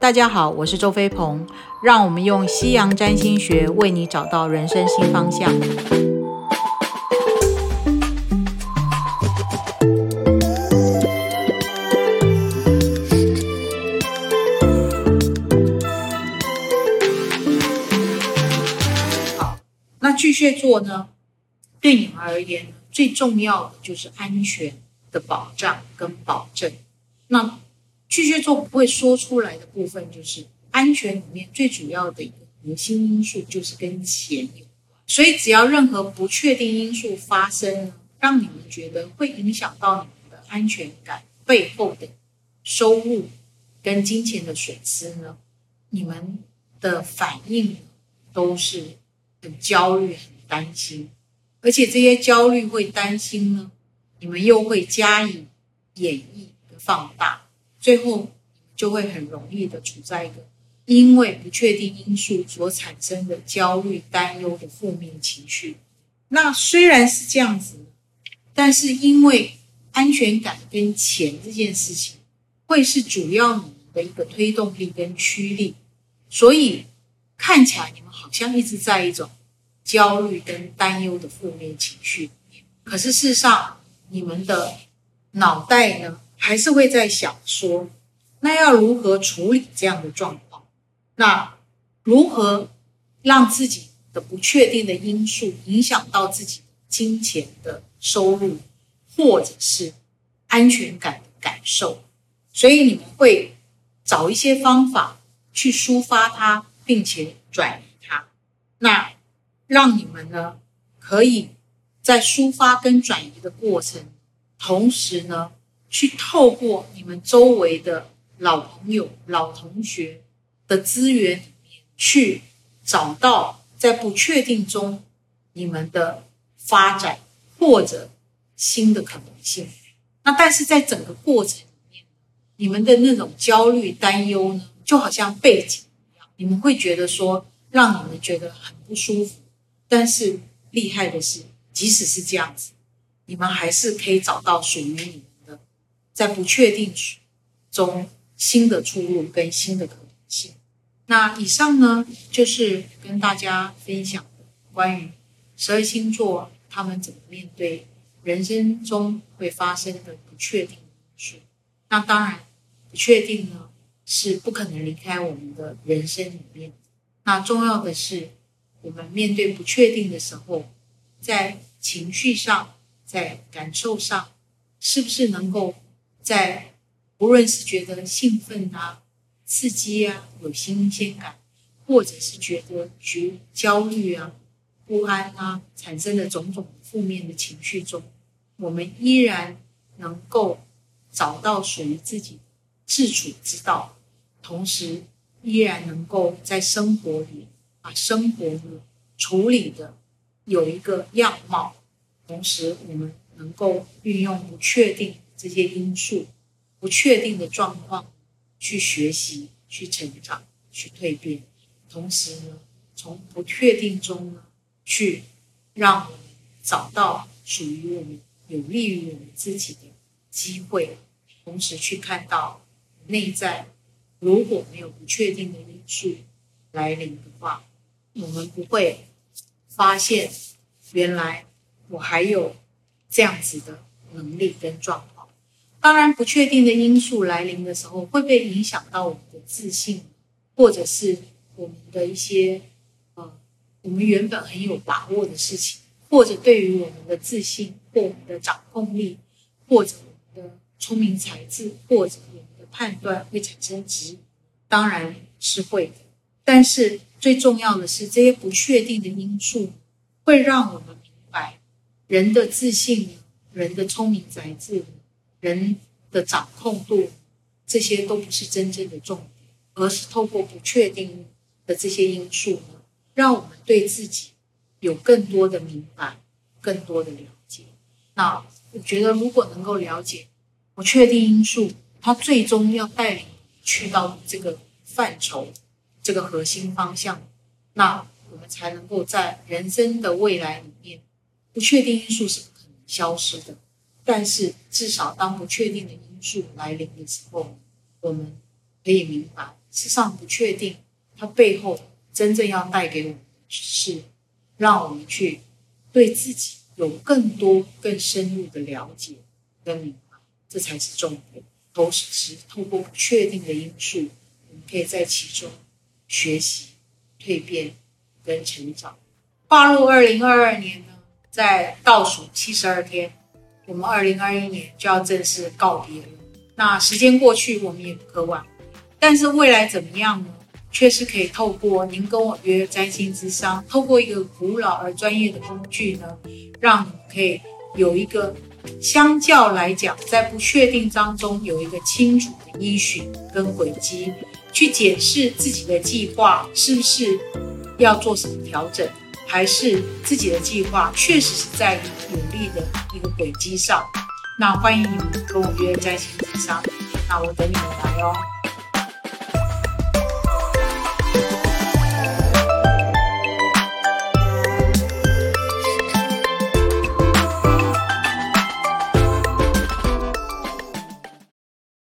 大家好，我是周飞鹏，让我们用西洋占星学为你找到人生新方向。好，那巨蟹座呢，对你们而言，最重要的就是安全的保障跟保证。那巨蟹座不会说出来的部分，就是安全里面最主要的一个核心因素，就是跟钱有关。所以，只要任何不确定因素发生，让你们觉得会影响到你们的安全感背后的收入跟金钱的损失呢，你们的反应都是很焦虑、很担心，而且这些焦虑会担心呢，你们又会加以演绎和放大。最后就会很容易的处在一个因为不确定因素所产生的焦虑、担忧的负面情绪。那虽然是这样子，但是因为安全感跟钱这件事情会是主要你们的一个推动力跟驱力，所以看起来你们好像一直在一种焦虑跟担忧的负面情绪。可是事实上，你们的脑袋呢？还是会在想说，那要如何处理这样的状况？那如何让自己的不确定的因素影响到自己金钱的收入，或者是安全感的感受？所以你们会找一些方法去抒发它，并且转移它。那让你们呢，可以在抒发跟转移的过程，同时呢。去透过你们周围的老朋友、老同学的资源里面，去找到在不确定中你们的发展或者新的可能性。那但是在整个过程里面，你们的那种焦虑、担忧呢，就好像背景一样，你们会觉得说让你们觉得很不舒服。但是厉害的是，即使是这样子，你们还是可以找到属于你。在不确定中，新的出路跟新的可能性。那以上呢，就是跟大家分享关于十二星座他们怎么面对人生中会发生的不确定因素。那当然，不确定呢是不可能离开我们的人生里面。那重要的是，我们面对不确定的时候，在情绪上，在感受上，是不是能够？在无论是觉得兴奋啊、刺激啊、有新鲜感，或者是觉得觉焦虑啊、不安啊，产生的种种负面的情绪中，我们依然能够找到属于自己自处之道，同时依然能够在生活里把生活呢处理的有一个样貌，同时我们能够运用不确定。这些因素不确定的状况，去学习、去成长、去蜕变，同时呢，从不确定中呢，去让我们找到属于我们、有利于我们自己的机会，同时去看到内在如果没有不确定的因素来临的话，我们不会发现原来我还有这样子的能力跟状况。当然，不确定的因素来临的时候，会不会影响到我们的自信，或者是我们的一些呃，我们原本很有把握的事情，或者对于我们的自信或我们的掌控力，或者我们的聪明才智，或者我们的判断会产生质疑？当然是会的。但是最重要的是，这些不确定的因素会让我们明白，人的自信，人的聪明才智。人的掌控度，这些都不是真正的重点，而是透过不确定的这些因素呢，让我们对自己有更多的明白，更多的了解。那我觉得，如果能够了解不确定因素，它最终要带领去到这个范畴、这个核心方向，那我们才能够在人生的未来里面，不确定因素是不可能消失的。但是，至少当不确定的因素来临的时候，我们可以明白事实上不确定，它背后真正要带给我们的是让我们去对自己有更多、更深入的了解跟明白，这才是重点。同时，透过不确定的因素，我们可以在其中学习、蜕变跟成长。跨入二零二二年呢，在倒数七十二天，我们二零二一年就要正式告别了。那时间过去，我们也不渴望。但是未来怎么样呢？确实可以透过您跟我约占星之商，透过一个古老而专业的工具呢，让你可以有一个相较来讲，在不确定当中有一个清楚的依循跟轨迹，去检视自己的计划是不是要做什么调整，还是自己的计划确实是在努力的一个轨迹上。那欢迎你们跟我约在星之商，那我等你们来哦。